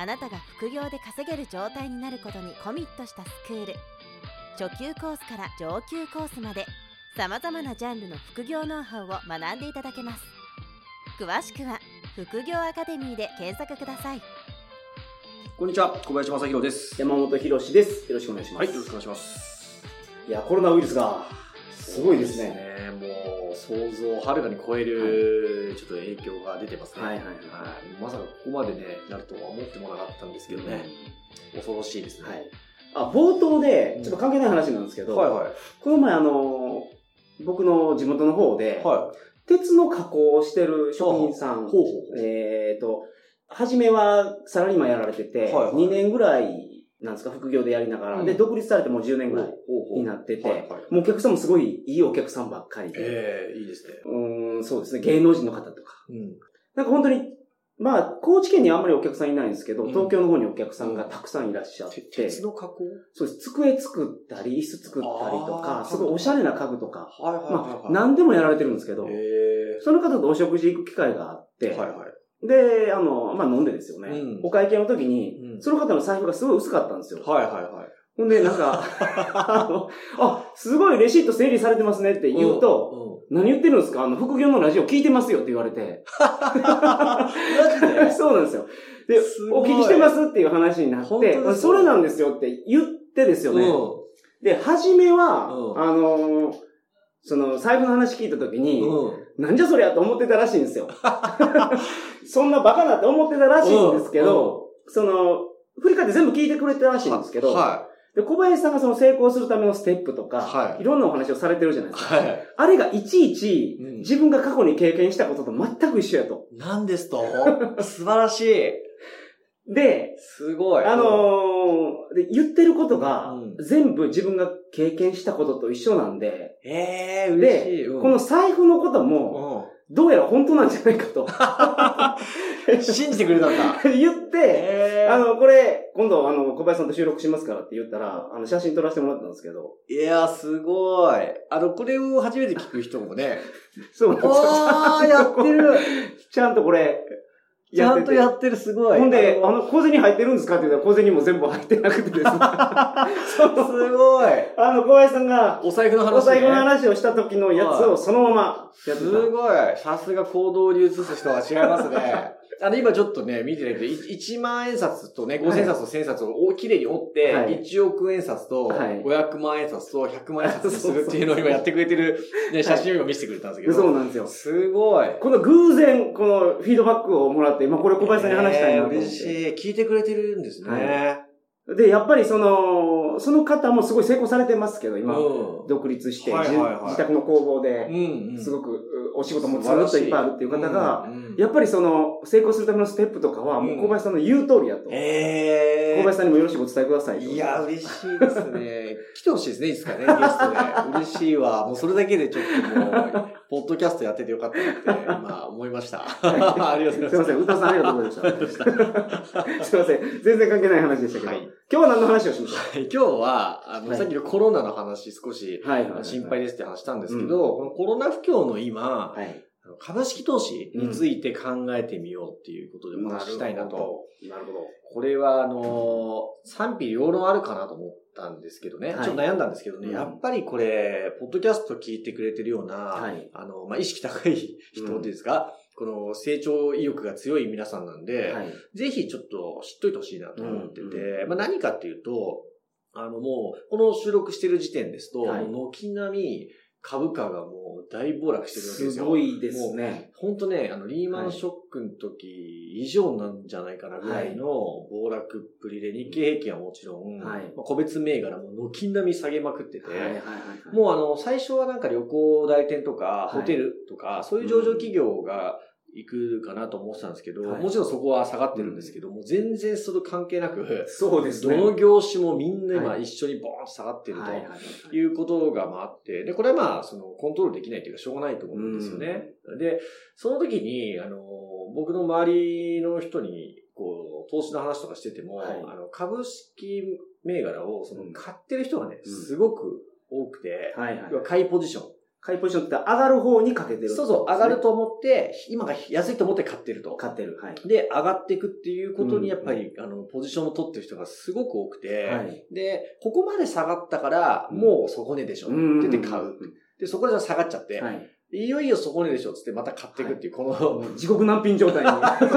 あなたが副業で稼げる状態になることにコミットしたスクール初級コースから上級コースまでさまざまなジャンルの副業ノウハウを学んでいただけます詳しくは副業アカデミーで検索くださいこんにちは、小林正宏です。山本博史です。よろしくお願いします。はい、よろしくお願いします。いや、コロナウイルスが、すごいですね。ねもう、想像をはるかに超える、ちょっと影響が出てますね。はいはいはいまさかここまでね、なるとは思ってもなかったんですけどね。恐ろしいですね。はい。あ、冒頭で、ちょっと関係ない話なんですけど、はいはい。この前あの、僕の地元の方で、は鉄の加工をしてる職人さん、ほうほうほうえっ、と、初めはサラリーマンやられてて、はいはい2年ぐらい、なんですか、副業でやりながら、うん。で、独立されてもう10年い。ぐらいになってて、はいはい。もうお客さんもすごいいいお客さんばっかりで、ええいいですね。うーん、そうですね、芸能人の方とか、うん。なんか本当に、まあ、高知県にはあんまりお客さんいないんですけど、うん。東京の方にお客さんがたくさんいらっしゃって、鉄の加工？そうです。机作ったり、椅子作ったりとあか、ーすごいおしゃれな家具とか、はいはいまあ、何でもやられてるんですけど、えその方とお食事行く機会があって、えはいはい。で、あの、まあ飲んでですよね。うんお会計の時に、うんその方の財布がすごい薄かったんですよ。はいはいはい。ほんで、なんか、あの、あ、すごいレシート整理されてますねって言うと、うん、何言ってるんですか？あの、副業のラジオ聞いてますよって言われて。マジで？そうなんですよ。で、すごいお聞きしてますっていう話になって本当です、かそれなんですよって言ってですよね。で、初めは、うんあのーその、財布の話聞いた時に、うん。なんじゃそりゃと思ってたらしいんですよ。そんなバカなって思ってたらしいんですけど、その、振り返って全部聞いてくれてたらしいんですけど、はで小林さんがその成功するためのステップとか、はいいろんなお話をされてるじゃないい。ですか。はい。あれがいちいちうん自分が過去に経験したことと全く一緒やと。なんですと？素晴らしい。で、すごい。あのーで言ってることがうん全部自分が経験したことと一緒なんで、ええ嬉しい。うんこの財布のことも、どうやら本当なんじゃないかとうん、信じてくれたんだ。言って、ええあの、これ、今度、あの、小林さんと収録しますからって言ったら、あの、写真撮らせてもらったんですけど、いや、すごい。あの、これを初めて聞く人もね。そうなんですよああ、やってる。ちゃんとこれ、ちゃんとやっってる、すごい。ほんで、あの、の、小銭入ってるんですかって言ったら、小銭も全部入ってなくてですね。そうすごい。あの、小林さんが、お財布の話、ね。お財布の話をした時のやつをそのままやってた。すごい。さすが行動に移す人は違いますね。あの、今ちょっとね、見てないけど、1万円札とね、5000円札と1000円札をきれいに折って、はい1億円札とはい500万円札と100万円札にするっていうのを今やってくれてる、ね、写真を今見せてくれたんですけど。そうなんですよ。すごい。この偶然、このフィードバックをもらって、今これ小林さんに話したいなと思って。えー嬉しい。聞いてくれてるんですね。はで、やっぱりその、その方もすごい成功されてますけど、今、うん独立して、自自宅の工房で。すごくうお仕事もずっといっぱいあるっていう方が、やっぱりその、成功するためのステップとかは、もう小林さんの言う通りやと。えー。小林さんにもよろしくお伝えくださいと。いや、嬉しいですね。来てほしいですね、いつかね、ゲストで。嬉しいわ。もうそれだけでちょっともう、ポッドキャストやっててよかったなって、今思いました。ありがとうございます。すいません、歌さんありがとうございました。すいません、全然関係ない話でしたけど、はい今日は何の話をしましょ今日は、あの、はいさっきのコロナの話少し。心配ですって話したんですけど、このコロナ不況の今、はい。株式投資について考えてみようっていうことでお話ししたいなと。なるほど。これは、あの、賛否両論あるかなと思ったんですけどね。はいちょっと悩んだんですけどね。うんやっぱりこれ、ポッドキャスト聞いてくれてるような、はいあの、まあ、意識高い 人っていうんですか、この成長意欲が強い皆さんなんで、はい。ぜひちょっと知っといてほしいなと思ってて、うんまあ、何かっていうと、あのもう、この収録してる時点ですと、軒並み株価がもう大暴落してるわけですすよ。ごいですね。本当ね、あの、リーマンショックの時以上なんじゃないかなぐらいの暴落っぷりで、日経平均はもちろん、はいまあ個別銘柄も軒並み下げまくってて、はいはいはいはい。もうあの、最初はなんか旅行代理店とか、はいホテルとか、そういう上場企業が、行くかなと思ってたんですけど、はい。もちろんそこは下がってるんですけども、全然それ関係なく、そうですね。どの業種もみんな今はい。一緒にボーンと下がってるということがまああって、で、これはまあ、その、コントロールできないというか、しょうがないと思うんですよね。で、その時に、あの、僕の周りの人に、こう、投資の話とかしてても、はい。あの、株式銘柄を、そのうん、買ってる人がね、うん。すごく多くて、はいはい。要は買いポジション。買いポジションって上がる方にかけてる、そうそう、上がる。と思って、今が安いと思って買ってると。買ってる。はい。で、上がっていくっていうことうんに、やっぱり、あの、ポジションを取ってる人がすごく多くて、はい。で、ここまで下がったから、うんもう底値でしょ。って言って買う。で、そこで下がっちゃって、はい。いよいよ底値でしょっつってまた買っていくっていう、この、地獄難品状態に。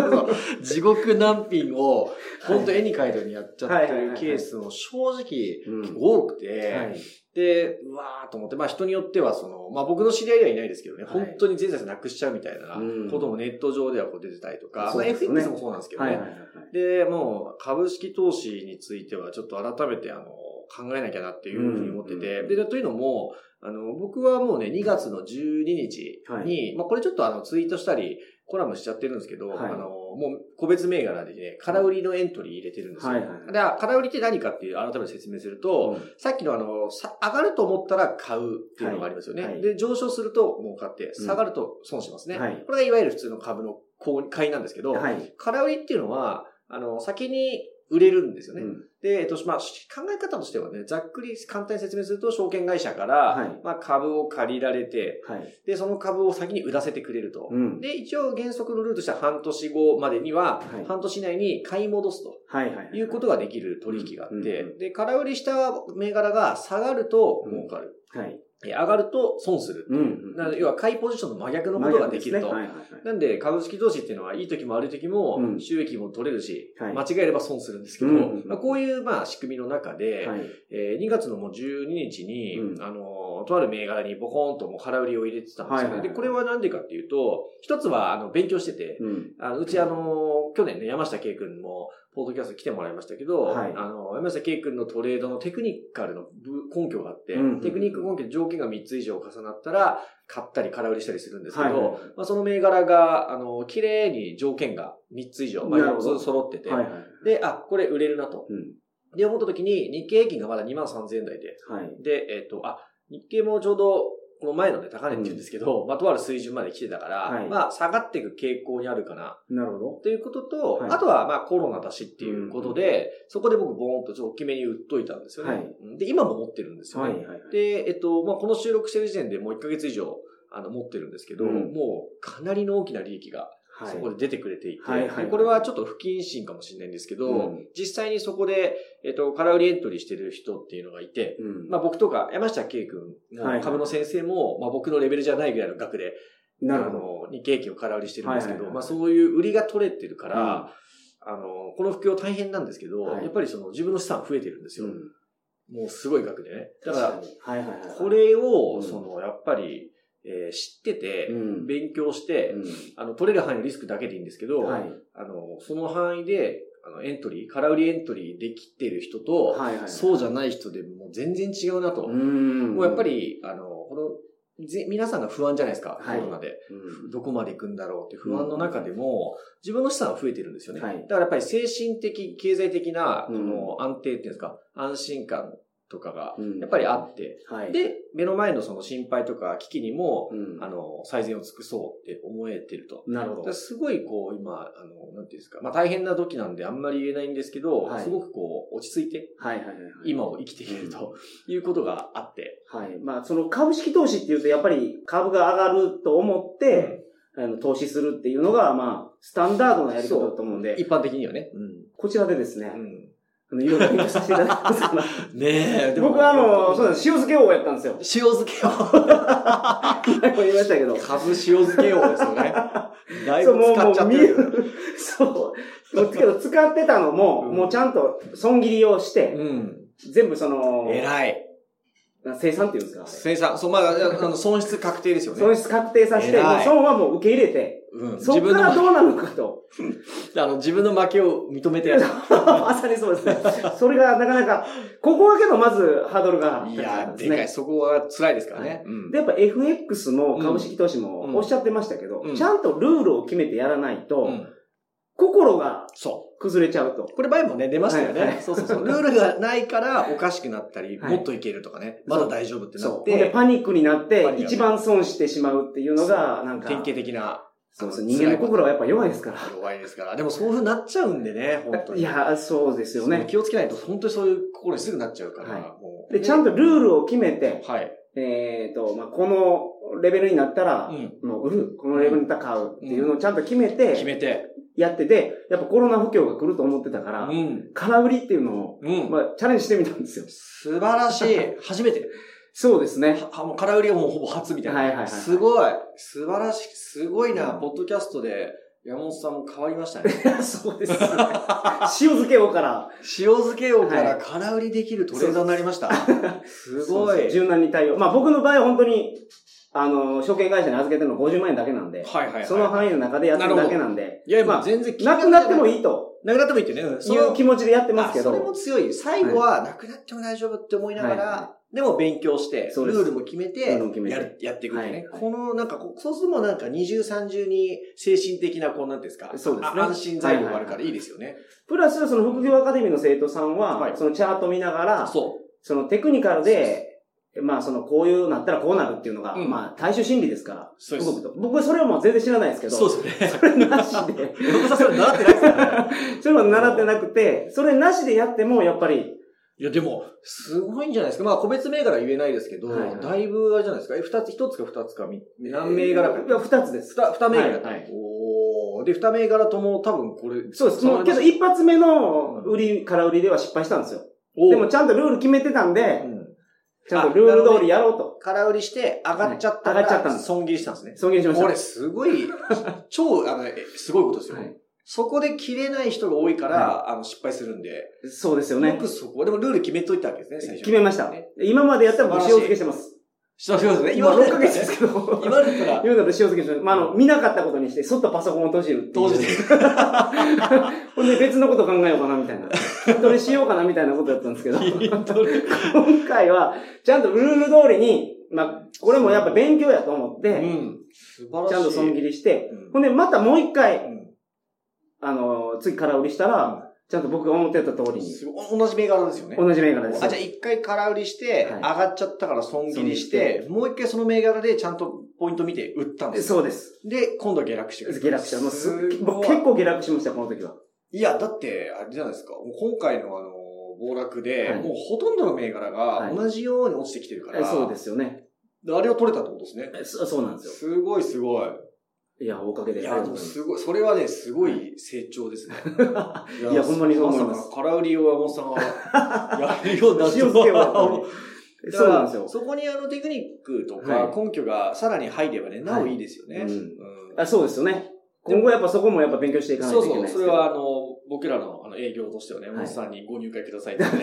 地獄難品を、本当絵に描いたようにやっちゃってるケースも正直多くて、はい。で、うわーと思って、まあ人によってはその、まあ僕の知り合いではいないですけどね、はい本当に全財産なくしちゃうみたいなうんこともネット上ではこう出てたりとか、まあ FX もそうなんですけどね。はいはいはいはい。で、もう株式投資についてはちょっと改めてあの、考えなきゃなっていうふうに思ってて、うん。で、というのも、あの、僕はもうね、2月の12日に、まあこれちょっとあの、ツイートしたり、コラムしちゃってるんですけど、はい。あの、もう個別銘柄でね、空売りのエントリー入れてるんですよ。はいはいはい。で、空売りって何かっていう改めて説明すると、さっきのあの、さ上がると思ったら買うっていうのがありますよね。はいはい。で、上昇すると儲かって、下がると損しますね。はい。これがいわゆる普通の株の購買いなんですけど、はい。空売りっていうのは、あの、先に売れるんですよね。うんで、えっと、まあ、考え方としてはね、ざっくり簡単に説明すると、証券会社から、はいまあ、株を借りられて、はい。で、その株を先に売らせてくれると。うん。で、一応原則のルールとしては半年後までには、はい半年以内に買い戻すと。はいはい。いうことができる取引があって、で、空売りした銘柄が下がると儲かる。はい。え上がると損する。うん。なので要は買いポジションの真逆のことができると。ねはいはいはい。なんで、株式投資っていうのは、いい時も悪い時もう、ん収益も取れるし、はい間違えれば損するんですけど、うんまあ、こういう、まあ、仕組みの中で、はい。えー2月のもう12日に、うんあの、とある銘柄にボコーンともう空売りを入れてたんですよね。はいはいはいで、これはなんでかっていうと、一つは、あの、勉強してて、うん。あのうちあの、去年ね、山下圭君も、ポートキャスト来てもらいましたけど、はいあの、山下圭君のトレードのテクニカルのぶ根拠があって、うんテクニック根拠で条件が3つ以上重なったら、買ったり空売りしたりするんですけど、はいはいまあ、その銘柄が、あの、綺麗に条件が3つ以上、まあ、4なるほどつ揃ってて、はいはい。で、あ、これ売れるなと。うん。で、思った時に、日経平均がまだ2万3000円台で、はい。で、えっ、と、あ、日経もちょうど、この前のね、高値って言うんですけど、まあ、とある水準まで来てたから、はいまあ、下がっていく傾向にあるかな、なるほど。ということと、はいあとは、まあ、コロナだしっていうことで、そこで僕、ボーンとちょっと大きめに売っといたんですよね。はいうんで、今も持ってるんですよね。はいはいはい。で、えっと、まあ、この収録してる時点でもう1ヶ月以上、あの、持ってるんですけど、うんもう、かなりの大きな利益が、はい。そこで出てくれていて、はいはいこれはちょっと不謹慎かもしれないんですけど、うん実際にそこで、えっと、空売りエントリーしてる人っていうのがいて、うん。まあ僕とか山下圭君はいも株の先生も、まあ僕のレベルじゃないぐらいの額で、なるほど。あの、日経平均を空売りしてるんですけど、はいはいはいまあそういう売りが取れてるから、うんあの、この副業大変なんですけど、はいやっぱりその自分の資産増えてるんですよ。うんもうすごい額でね。だから、確にはいはいはい。これを、うんその、やっぱり、えー知ってて、うん勉強して、うんあの、取れる範囲のリスクだけでいいんですけど、はい。あの、その範囲で、あの、エントリー、空売りエントリーできてる人と、はいはい。そうじゃない人でもう全然違うなと。うん。もうやっぱ、り、あの、この、ぜ皆さんが不安じゃないですか、はいコロナで。うんどこまで行くんだろうって不安の中でも、自分の資産は増えてるんですよね。はいだからやっぱり精神的、経済的な、うんこの安定っていうんですか、安心感とかが、うんやっぱりあって、はい。、で、目の前のその心配とか危機にも、うんあの、最善を尽くそうって思えてると。なるほど。すごいこう、今、あの、なんていうんですか、まあ大変な時なんであんまり言えないんですけど、はいすごくこう、落ち着いて、はいはいはいはい。今を生きていると いうことがあって、はい。まあ、その株式投資っていうと、やっぱり株が上がると思って、あの、投資するっていうのが、まあ、スタンダードなやり方だと思うんで、一般的にはね。うん。こちらでですね、うんあの、いろいろ勉強させていただきますから。ねえ、僕はあの、そうです、塩漬け王やったんですよ。塩漬け王。前も言いましたけど。株塩漬け王ですよね。だ いそう、ぶ使っちゃってる。る。そう。もうけど、使ってたのも、うんもうちゃんと損切りをして、うん。全部その、偉い。生産っていうんですか生産、そう、まあ、あの、損失確定ですよね。損失確定させて、損はもう受け入れて、うん。そこからどうなるのかと。あの、自分の負けを認めて。まさにそうですね。それがなかなか、ここはけどまずハードルが高いやでかい。そこは辛いですからはね。うんで、やっぱ FX も株式投資うんもおっしゃってましたけど、うんちゃんとルールを決めてやらないと、うん心がそ崩れちゃうと。う。これ前もね、出ましたよはいはいね。そうそうそう。ルールがないからおかしくなったり、はいもっといけるとかね。まだ大丈夫ってな。っほんで、て、パニックになって一番損してしまうっていうのが、なんか、典型的な。そうそう、人間の心はやっぱ弱いですから。弱いですから。でもそういう風になっちゃうんでね、本当に。いや、そうですよね。気をつけないと本当にそういう心にすぐなっちゃうから。はいもうで、ちゃんとルールを決めて、はい。えっと、まあ、このレベルになったらう、ん。もう売る。このレベルになったら買うっていうのをちゃんと決め決て、めて。やってて、やっぱコロナ不況が来ると思ってたからう、ん。空売りっていうのを、うん。まあ、チャレンジしてみたんですよ。素晴らしい。初めて。そうですね。はもう空売りはもうほぼ初みたいな。はいはいはいすごい。素晴らしい。すごいな。うんポッドキャストで山本さんも変わりましたね。そうですね。塩漬けをから、塩漬け王かはら空売りできるトレードになりました。すごい。柔軟に対応。まあ僕の場合は本当に、あの、証券会社に預けてるの50万円だけなんで、はいはいはい。その範囲の中でやってるだけなんで、いや、ままああ全然なくなってもい。いいとなくなってもいいってね。そいうの気持ちでやってますけあそれもど、強い。最後はなくなっても大丈夫って思いながはいはら、でも勉強して、ルールも決めて、やるやっていくね。はいこの、なんかそうするとなんか二重三重に精神的な、こう、なんですか。そうですねあ安心材料があるからいいですよね。プラスその副業アカデミーの生徒さんは、はいそのチャート見ながら、そそのテクニカルで、まあそのこういうなったらこうなるっていうのが、うんまあ大衆心理ですから、そうです僕はそれはもう全然知らないですけう。ど、そうですね。それなしで、横田さんそれ習ってないですからね。それは習ってなくて、それなしでやってもやっぱり、いや、でも、すごいんじゃないですか。まあ、個別銘柄は言えないですけど、はいはいだいぶあれじゃないですか。え、二つ、一つか二つか、み何銘柄か。いや、二つです。二、二銘柄、はいはいおーで、二銘柄とも多分これ。そうです。もう、けど一発目の売り、から売りでは失敗したんですよ。でもちゃんとルール決めてたんで、うんちゃんとルール通りやろうと。空売りして上がっちゃったはい上がっちゃったんです損切りしたんですね。尊厳しました。これすごい、超、あの、えすごいことですよ。はいそこで切れない人が多いから、あの、失敗するんで。そうですよねよ。くそこ、でもルール決めといたわけですね、最初に。決めましたね。今までやったら塩漬けしてます。してますね。今6だったらヶ月ですけど。今だったら、今だと塩漬けしてます。まあ、あの、見なかったことにして、そっとパソコンを閉じるっていう。当時で。ほんで別のこと考えようかなみたいな。筋トレしようかなみたいなことやったんですけど。今回は、ちゃんとルール通りに、まあ、これもやっぱ勉強やと思って、うん。素晴らしい。ちゃんと損切りして、うんほんでまたもう一回、うんあの、次空売りしたら、ちゃんと僕が思ってた通りに、同じ銘柄ですよね。同じ銘柄です。あ、じゃあ一回空売りして、はい上がっちゃったから損切りして、もう一回その銘柄でちゃんとポイント見て売ったんですよ。そうです。で、今度は下落してくる。下落した。もうす僕結構下落しました、この時は。いや、だって、あれじゃないですか。もう今回のあの、暴落で、はいもうほとんどの銘柄はいが同じように落ちてきてるから、そうですよね。であれを取れたってことですね。そそうなんですよ。すごいすごい。いや、おかげで。いや、でもすごい、それはね、すごい成長ですね。いやほんまにそう思います空売りを山本さんがやるようになっぱりだからそうなんですよ。そこにあのテクニックとはか根拠がさらに入ればね、なおいいですよね。うあそうですよね。今後やっぱそこもやっぱ勉強していかないそうそう。といけないですけどそれはあの、僕らのあの営業としてはね、い山本さんにご入会くださいってね。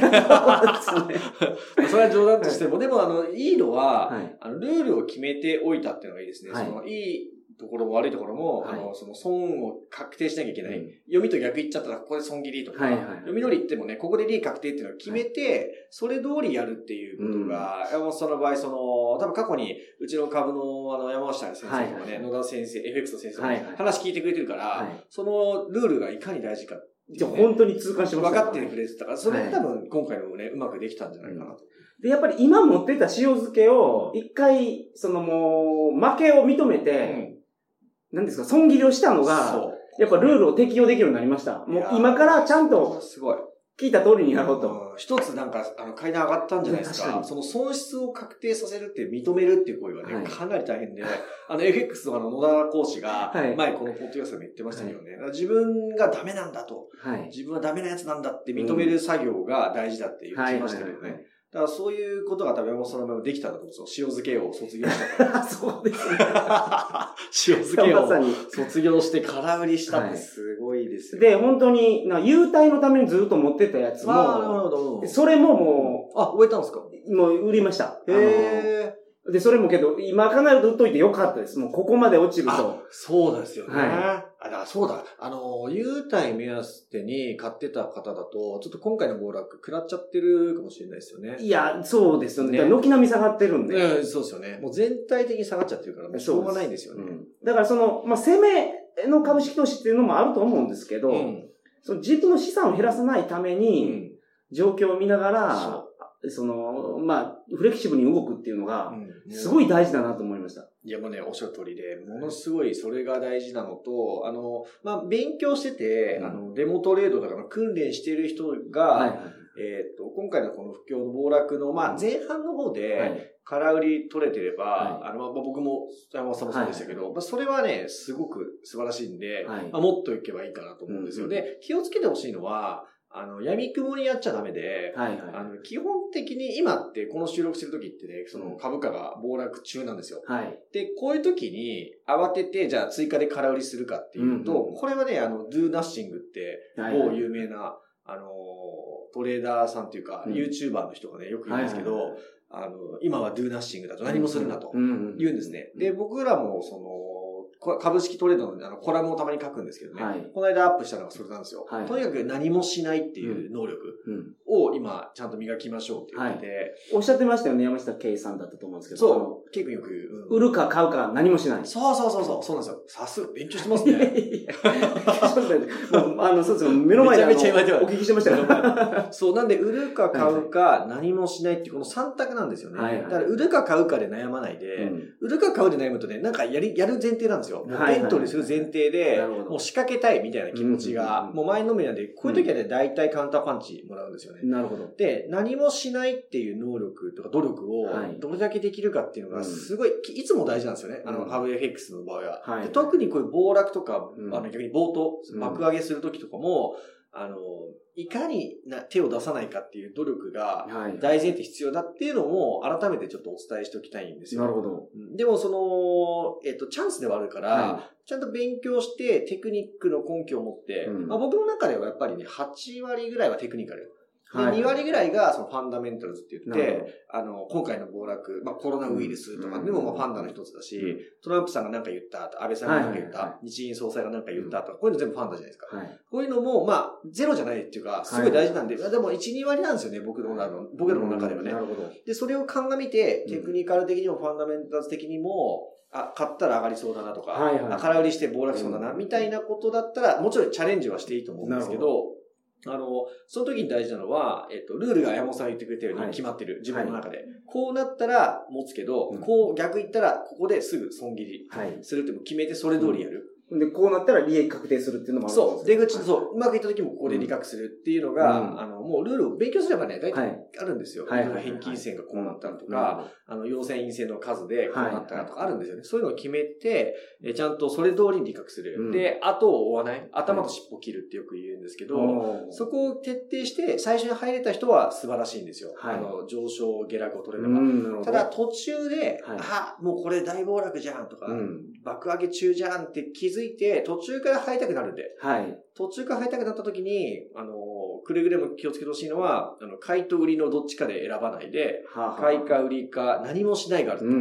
それは冗談としても、でもあの、いいのは、はい。あの、ルールを決めておいたっていうのがいいですね。はいその、いいところも悪いところも、はい。あの、その損を確定しなきゃいけない。うん。読みと逆言っちゃったら、ここで損切りとか、はいはい読み通り言ってもね、ここで利益確定っていうのを決めて、それ通りやるっていうことが、山本さんの場合、その、多分過去に、うちの株のあの、山下先生とかね、はいはい。野田先生、FX の先生もはいはい。話聞いてくれてるから、はい。そのルールがいかに大事かじゃあ本当に痛感しました。分かってくれてたから、それで多分今回のもね、うまくできたんじゃないかなと。で、やっぱり今持ってた塩漬けを、一回、そのもう、負けを認めて、何ですか、損切りをしたのが。やっぱルールを適用できるようになりました。もう今からちゃんとすごい。聞いた通りにやろうと。うん一つなんか、あの、階段上がったんじゃないですか？かにその損失を確定させるって認めるっていう行為はね、はいかなり大変で、あの、FX のあの、野田講師がはい、前このポッドキャストでも言ってましたけどね、自分がダメなんだと、はい。自分はダメなやつなんだって認める作業が大事だって言ってはい。ましたけどはいね。だからそういうことが多分山本さんの場合もできたんだと思うんですよ。塩漬けを卒業したから。そうですね。塩漬けを。卒業して空売りしたってはいすごいいですよ。で、本当に、な、優待のためにずっと持ってたやつああ、なるも、ほど。それももあ、終えたんですか？う、もう売りました。へえ。で、それもけど、今考えると売っといてよかったです。もうここまで落ちるあと。、そうですよね。はあ、だそうだ。あの、優待目安手に買ってた方だと、ちょっと今回の暴落食らっちゃってるかもしれないですよね。いや、そうですよね。軒並み下がってるんで。うん、そうですよね。もう全体的に下がっちゃってるから、もうしょうがないんですよね。うんだからその、まあ、攻めの株式投資っていうのもあると思うんですけど、うん。その自分の資産を減らさないためうに、ん。状況を見ながら、そその、まあ、フレキシブルに動くっていうのが、うん。すごい大事だなと思いました。いやもうね、おっしゃる通りで、ものすごいそれが大事なのと、あの、まあ、勉強してて、うん。あの、デモトレードとかの訓練している人が、はいはい。えっ、と、今回のこの不況の暴落の、まあ、前半の方で、はい。空売り取れてれば、はあの、まあ、僕も、山本さんもそうでしたけど、まあ、それはね、すごく素晴らしいんで、はい。まあ、もっといけばいいかなと思うんですよ。うん。で、気をつけてほしいのは、あの、闇雲にやっちゃダメで、はいはい。あの、基本的に今ってこの収録してる時ってね、その株価が暴落中なんですよ。はい。で、こういう時に慌てて、じゃあ追加で空売りするかっていうと、うんうんこれはね、あの、do nothing って、はいはい某有名な、あのー、トレーダーさんっていうか、うん YouTuber の人がね、よく言うんですけど、はいはいはいあの、今は do nothing だと何もするなとうんうん言うんですね。で、僕らも、その、こ株式トレードのあのコラムをたまに書くんですけどね、はい。この間アップしたのがそれなんですよ。はい。とにかく何もしないっていう能力。うんを今ちゃんと磨きましょうって言ってて、おっしゃってましたよね、山下圭さんだったと思うんですけど。そう、結構よく、あの売るか買うか何もしない。そうそうそうそう、そうなんですよ。さすが、勉強してますね。あの、そうですよ。目の前でめちゃめちゃお聞きしてましたよ。そう、なんで、売るか買うか、何もしないっていうこの3択なんですよね。はいはいだから、売るか買うかで悩まないで、うん売るか買うで悩むとね、なんかやり、やる前提なんですよ。もうはいはいエントリーする前提で、もう仕掛けたいみたいな気持ちうんうんがう、んもう前のめりなんで、こういう時はね、大体カウンターパンチもらうんですよね。なるほど。で、何もしないっていう能力とか努力をはいどれだけできるかっていうのがうんすごい、いつも大事なんですよね。あの、うんハブ FX の場合は。はいで特にこういう暴落とか、うんあの逆に暴騰うん、爆上げする時とかも、あの、いかにな手を出さないかっていう努力がはい。大前提必要だっていうのも改めてちょっとお伝えしておきたいんですよ。なるほど。うんでもその、えっと、チャンスではあるから、はちゃんと勉強してテクニックの根拠を持って、うんまあ、僕の中ではやっぱりね、8割ぐらいはテクニカル。で、はい。2割ぐらいがそのファンダメンタルズって言って、あの、今回の暴落、まあコロナウイルスとかでもうん。まあファンダの一つだし、うん。トランプさんが何か言ったと、安倍さんが何か言った、日銀総裁が何か言ったとか、こういうの全部ファンダじゃないですか。はい。こういうのも、まあ、ゼロじゃないっていうか、すごい大事なんで、でも1、2割なんですよね、僕の、あの、僕らの中ではね。な。るほど。で、それを鑑みて、うん。テクニカル的にもファンダメンタルズ的にも、あ、買ったら上がりそうだなとか、はいはい。あ空売りして暴落しそうだな、うん。みたいなことだったら、もちろんチャレンジはしていいと思うんですけなど、あの、その時に大事なのは、えっと、ルールが山本さんが言ってくれたようにはい決まってる、自分の中で。こうなったら持つけど、うんこう逆言ったら、ここですぐ損切りはい。するって決めてそれ通りやる。で、こうなったら利益確定するっていうのもあるそう。出口、う。そう。うまくいった時もここで理覚するっていうのが、うんあの、もうルールを勉強すればね、大体はい。あるんですよ。はい返金線がこうなったらとか、あの、陽性陰性の数でこうなったらとかあるんですよね。そういうのを決めて、えちゃんとそれ通りに理覚する。うんで、後を追わない。頭と尻尾を切るってよく言うんですけど。そこを徹底して最初に入れた人は素晴らしいんですよ。はいあの、上昇、下落を取うれれば。ただ、途中で、はいあ、もうこれ大暴落じゃんとか、うん。爆上げ中じゃんって気づいて、途中から入りたくなるんで。はい。途中から入りたくなった時に、あの、くれぐれも気をつけてほしいのは、あの、買いと売りのどっちかで選ばないで、はあはあ買いか売りか何もしないがあると。うんうんう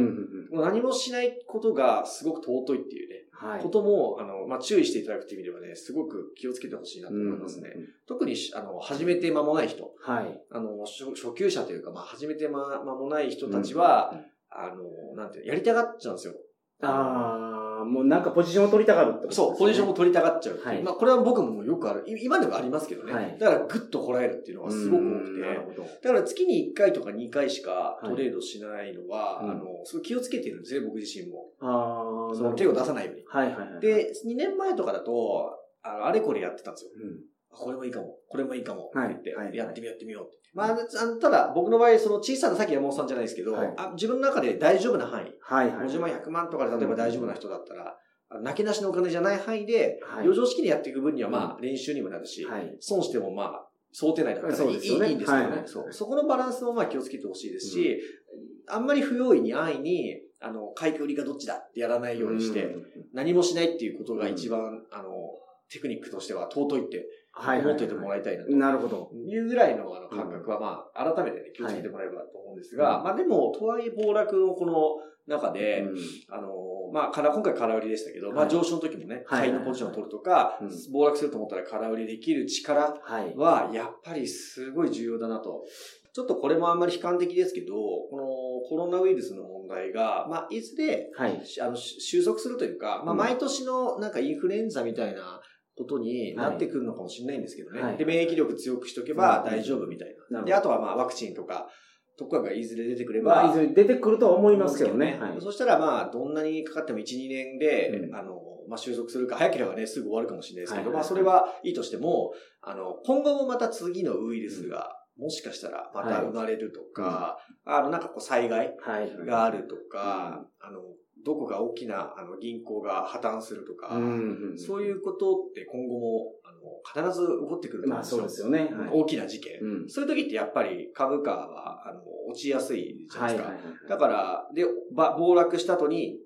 ん。もう何もしないことがすごく尊いっていうね、はい。ことも、あの、まあ、注意していただくっていう意味ではね、すごく気をつけてほしいなとうん思いますね。特にし、あの、始めて間もない人、はい。あの、初初級者というか、まあ、始めて間間もない人たちは、うんあの、なんていうのやりたがっちゃうんですよ。ああ、もうなんかポジションを取りたがるってことねそう、ポジションを取りたがっちゃうはいまあ、これは僕もよくある。い今でもありますけどね。はいだから、ぐっとこらえるっていうのがすごく多くて。だから月に1回とか2回しかはいトレードしないのは、うんあの、すごい気をつけてるんですね、僕自身も。ああ、その手を出さない。ないように。はいはいはい。、で、2年前とかだと、あの、あれこれやってたんですよ。うん。あこれもいいかも、これもいいかも、はい。って言って、はい。やってみようやってみようって。まあ、ただ、僕の場合、その小さな、さっき山本さんじゃないですけど、はい。あ自分の中で大丈夫な範囲、はいはい。50万、100万とかで例えば大丈夫な人だったら、あなけなしのお金じゃない範囲で、はい。余剰式でやっていく分には、まあ、練習にもなるし、はい。損してもまあ、想定内だったらいい,、そうですよね。いいんですけどね、はいそう。そこのバランスもまあ気をつけてほしいですし、あんまり不用意に安易に、あの、買いか売りがどっちだってやらないようにして、うん。何もしないっていうことが一番、あの、テクニックとしては尊いってはい思っててもらいたいなと。なるほど。いうぐらいのあの感覚は、まあ、改めてね、気をつけてもらえればと思うんですが、まあでも、とはいえ暴落のこの中で、うん。あの、まあ、から今回空売りでしたけど、まあはい上昇の時もね、はい買いのポジションを取るとかうん、暴落すると思ったら空売りできる力はやっぱりすごい重要だなと。ちょっとこれもあんまり悲観的ですけど、このコロナウイルスの問題が、まあ、いずれ、はい。しあの、し収束するというか、まあ、うん。毎年のなんかインフルエンザみたいなことになってくるのかもしれないんですけどね。はいで、免疫力強くしとけば大丈夫みたいな。で、あとはまあ、ワクチンとか、とかがいずれ出てくれば、まあ、いずれ出てくるとは思いますけどね。はい。そしたらまあ、どんなにかかっても1、2年で、うんあの、まあ、収束するか、早ければね、すぐ終わるかもしれないですけど、はいまあ、それはいいとしても、あの、今後もまた次のウイルスが、もしかしたらまた生まれるとか、あの、なんかこう災害はい。があるとか、あの、どこか大きなあの銀行が破綻するとか、うん。そういうことって今後も、あの、必ず起こってくると思まあ、うんですよ。そうですよね。はい。大きな事件。うん。そういう時ってやっぱり株価は、あの、落ちやすいじゃなですか。はいいはいはい。だから、で、ば暴落した後に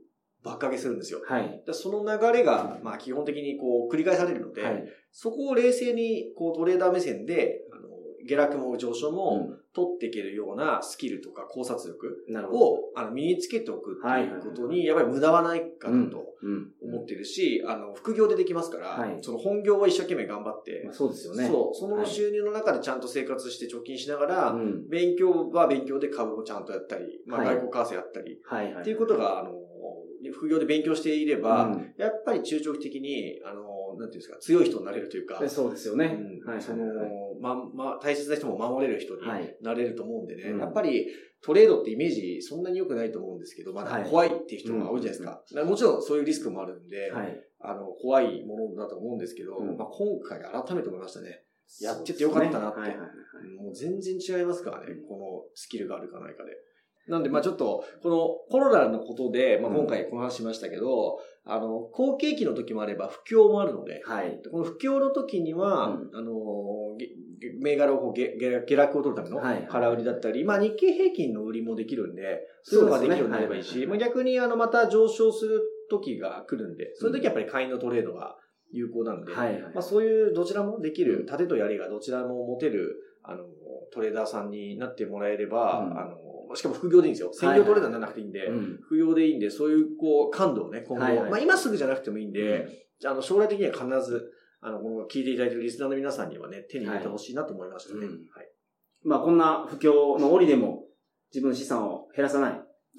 爆上げするんですよ。はい。でその流れが、まあ基本的にこう繰り返されるので、はい。そこを冷静にこうトレーダー目線で、下落も上昇もう取っていけるようなスキルとか考察力。をあの身につけておくってはいいうことに、やっぱり無駄はないかなとうん。思ってるし、あの、副業でできますから、はいその本業は一生懸命頑張ってまあ、、そうですよね。そう、そのはい収入の中でちゃんと生活して貯金しながら、うん。勉強は勉強で株をちゃんとやったり、まあ、はい外国為替やったり。っていうことが、あの、副業で勉強していれば、うんやっぱり中長期的に、あの、なんていうんですか、強い人になれるというか、でそうですよね。そのはい、ま、ま、大切な人も守れる人にはい。なれると思うんでね、うん。やっぱりトレードってイメージそんなに良くないと思うんですけど、まだはい。怖いっていう人が多いじゃないですか。だからもちろんそういうリスクもあるんで、はい。あの、怖いものだと思うんですけど、うん。まあ、今回改めて思いましたね。やっててよかったなって。はいはいはいもう全然違いますからね、このスキルがあるかないかで。なんで、まあちょっと、このコロナのことで、まあうん今回この話しましたけど、あの、好景気の時もあれば不況もあるので、はい。この不況の時には、うんあの、銘柄をこうげげ下落を取るためのはい空売りだったり、まあ日経平均の売りもできるんで、そういうのができるようになればいいし、ねまあ逆にあのまた上昇する時が来るんで、そういう時はやっぱり買いのトレードが有効なんで、はい。まあ、そういうどちらもできる、盾と槍がどちらも持てる、あの、トレーダーさんになってもらえれば、うんあの、しかも副業でいいんですよ。専業トレーダーにならなくていいんで、うん。副業でいいんで、そういう、こう、感度をね、今後、はいはいまあ、今すぐじゃなくてもいいんで、あの、将来的には必ず、あの、この聞いていただいているリスナーの皆さんにはね、手に入れてほしいなと思いましたね。はいはい。まあ、こんな不況の折でも自分の資産を減らさない。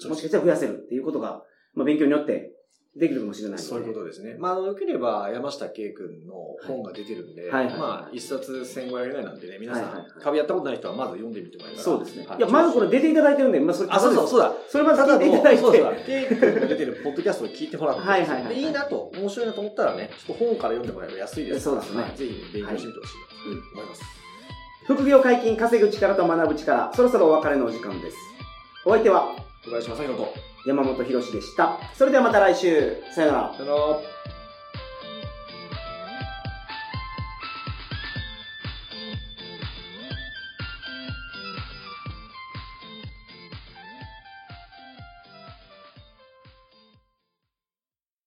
もしかしたら増やせるっていうことが、まあ、勉強によってできるかもしれないので。そういうことですね。まあ、あの、よければ、山下圭君の本が出てるんで、はいはいはいまあ、一冊1500円ぐらいなんでね、皆さん、はいはいはい株やったことない人はまず読んでみてもらえたら。そうですね。はいいや、まずこれ出ていただいてるんで、まあ、それあ、そうそう、そうだ。それまず聞いていただいて。そうだ、ケイ君が出てるポッドキャストを聞いてもらって、はいはいはいで、いいなと、面白いなと思ったらね、ちょっと本から読んでもらえば安いですから、そうですねはいぜひね、勉強してみてほしいなと思います。副業解禁、稼ぐ力と学ぶ力、そろそろお別れのお時間です。お相手は小林正宏と、山本博史でした。それではまた来週。さよなら。さよなら。